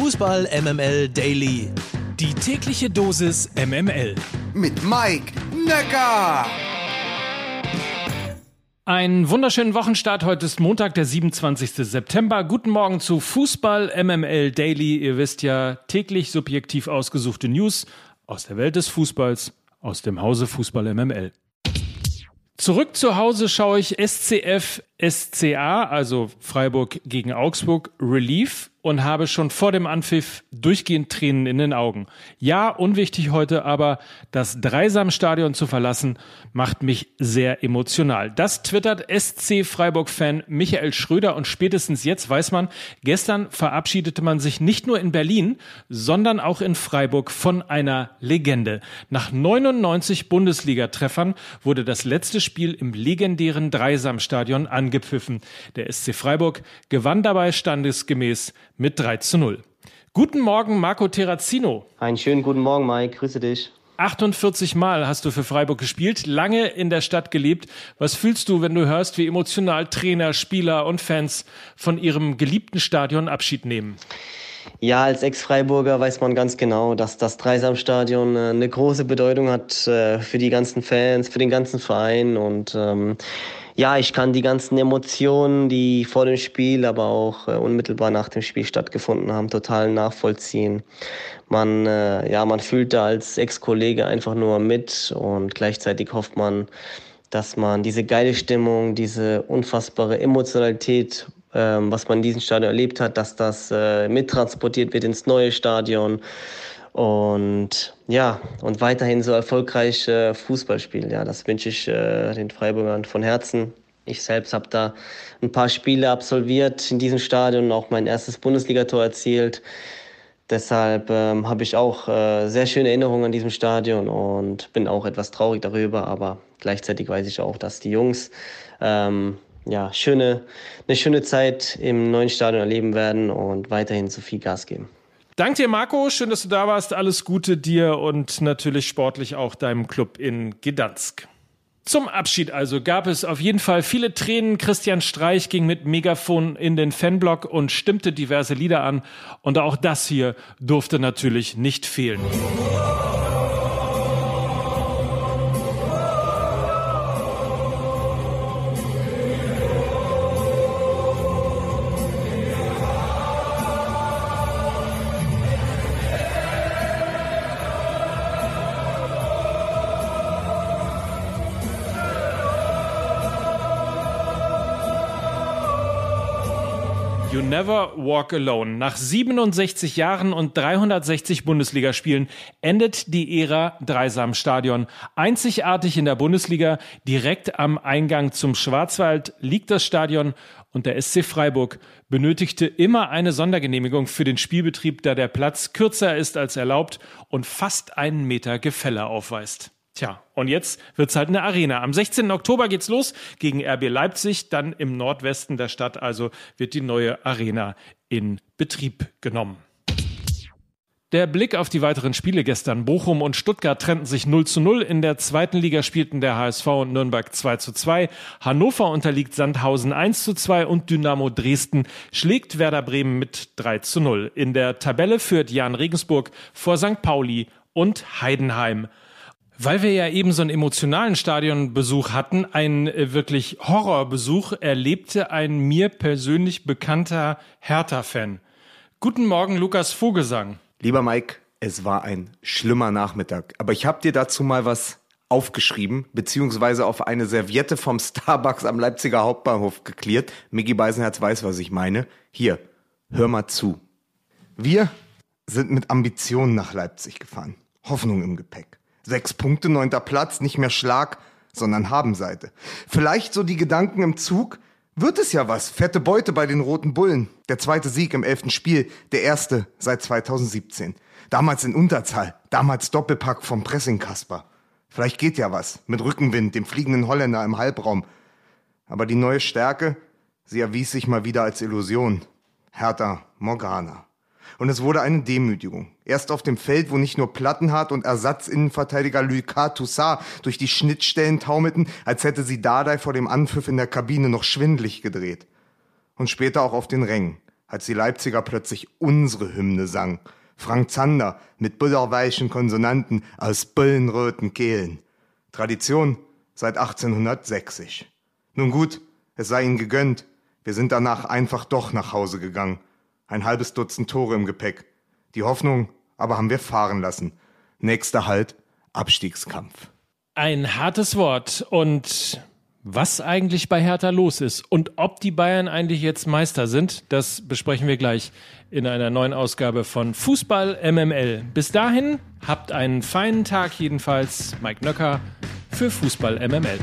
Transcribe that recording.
Fußball MML Daily. Die tägliche Dosis MML. Mit Mike Necker. Einen wunderschönen Wochenstart. Heute ist Montag, der 27. September. Guten Morgen zu Fußball MML Daily. Ihr wisst ja, täglich subjektiv ausgesuchte News aus der Welt des Fußballs, aus dem Hause Fußball MML. Zurück zu Hause schaue ich SCF SCA, also Freiburg gegen Augsburg, Relief und habe schon vor dem Anpfiff durchgehend Tränen in den Augen. Ja, unwichtig heute, aber das Dreisamstadion zu verlassen, macht mich sehr emotional. Das twittert SC Freiburg-Fan Michael Schröder und spätestens jetzt weiß man, gestern verabschiedete man sich nicht nur in Berlin, sondern auch in Freiburg von einer Legende. Nach 99 Bundesliga-Treffern wurde das letzte Spiel im legendären Dreisamstadion angepfiffen. Der SC Freiburg gewann dabei standesgemäß mit 3 zu 0. Guten Morgen, Marco Terrazino. Einen schönen guten Morgen, Mike. Grüße dich. 48 Mal hast du für Freiburg gespielt, lange in der Stadt gelebt. Was fühlst du, wenn du hörst, wie emotional Trainer, Spieler und Fans von ihrem geliebten Stadion Abschied nehmen? Ja, als Ex-Freiburger weiß man ganz genau, dass das Dreisamstadion äh, eine große Bedeutung hat äh, für die ganzen Fans, für den ganzen Verein und ähm, ja, ich kann die ganzen Emotionen, die vor dem Spiel, aber auch äh, unmittelbar nach dem Spiel stattgefunden haben, total nachvollziehen. Man, äh, ja, man fühlt da als Ex-Kollege einfach nur mit und gleichzeitig hofft man, dass man diese geile Stimmung, diese unfassbare Emotionalität, ähm, was man in diesem Stadion erlebt hat, dass das äh, mittransportiert wird ins neue Stadion und ja, und weiterhin so erfolgreich äh, Fußball spielen. Ja, das wünsche ich äh, den Freiburgern von Herzen. Ich selbst habe da ein paar Spiele absolviert in diesem Stadion und auch mein erstes Bundesligator erzielt. Deshalb ähm, habe ich auch äh, sehr schöne Erinnerungen an diesem Stadion und bin auch etwas traurig darüber, aber gleichzeitig weiß ich auch, dass die Jungs ähm, ja, schöne, eine schöne Zeit im neuen Stadion erleben werden und weiterhin so viel Gas geben. Dank dir, Marco. Schön, dass du da warst. Alles Gute dir und natürlich sportlich auch deinem Club in Gdansk. Zum Abschied also gab es auf jeden Fall viele Tränen. Christian Streich ging mit Megafon in den Fanblock und stimmte diverse Lieder an. Und auch das hier durfte natürlich nicht fehlen. You Never Walk Alone. Nach 67 Jahren und 360 Bundesligaspielen endet die Ära Dreisam Stadion. Einzigartig in der Bundesliga, direkt am Eingang zum Schwarzwald liegt das Stadion und der SC Freiburg benötigte immer eine Sondergenehmigung für den Spielbetrieb, da der Platz kürzer ist als erlaubt und fast einen Meter Gefälle aufweist. Tja, und jetzt wird's halt eine Arena. Am 16. Oktober geht's los gegen RB Leipzig, dann im Nordwesten der Stadt, also wird die neue Arena in Betrieb genommen. Der Blick auf die weiteren Spiele gestern. Bochum und Stuttgart trennten sich 0 zu 0. In der zweiten Liga spielten der HSV und Nürnberg 2 zu 2. Hannover unterliegt Sandhausen 1 zu 2 und Dynamo Dresden schlägt Werder Bremen mit 3 zu 0. In der Tabelle führt Jan Regensburg vor St. Pauli und Heidenheim. Weil wir ja eben so einen emotionalen Stadionbesuch hatten, einen äh, wirklich Horrorbesuch, erlebte ein mir persönlich bekannter Hertha-Fan. Guten Morgen, Lukas Vogelsang. Lieber Mike, es war ein schlimmer Nachmittag. Aber ich habe dir dazu mal was aufgeschrieben, beziehungsweise auf eine Serviette vom Starbucks am Leipziger Hauptbahnhof geklärt. Miggy Beisenherz weiß, was ich meine. Hier, hör mal zu. Wir sind mit Ambitionen nach Leipzig gefahren. Hoffnung im Gepäck. Sechs Punkte, neunter Platz, nicht mehr Schlag, sondern Habenseite. Vielleicht so die Gedanken im Zug, wird es ja was. Fette Beute bei den Roten Bullen. Der zweite Sieg im elften Spiel, der erste seit 2017. Damals in Unterzahl, damals Doppelpack vom Pressing Kasper. Vielleicht geht ja was mit Rückenwind, dem fliegenden Holländer im Halbraum. Aber die neue Stärke, sie erwies sich mal wieder als Illusion. Hertha Morgana und es wurde eine Demütigung. Erst auf dem Feld, wo nicht nur Plattenhardt und Ersatzinnenverteidiger Lucas Toussaint durch die Schnittstellen taumelten, als hätte sie Dardai vor dem Anpfiff in der Kabine noch schwindlig gedreht. Und später auch auf den Rängen, als die Leipziger plötzlich unsere Hymne sang. Frank Zander mit butterweichen Konsonanten aus bullenroten Kehlen. Tradition seit 1860. Nun gut, es sei ihnen gegönnt. Wir sind danach einfach doch nach Hause gegangen. Ein halbes Dutzend Tore im Gepäck. Die Hoffnung aber haben wir fahren lassen. Nächster Halt, Abstiegskampf. Ein hartes Wort und was eigentlich bei Hertha los ist und ob die Bayern eigentlich jetzt Meister sind, das besprechen wir gleich in einer neuen Ausgabe von Fußball MML. Bis dahin, habt einen feinen Tag jedenfalls. Mike Nöcker für Fußball MML.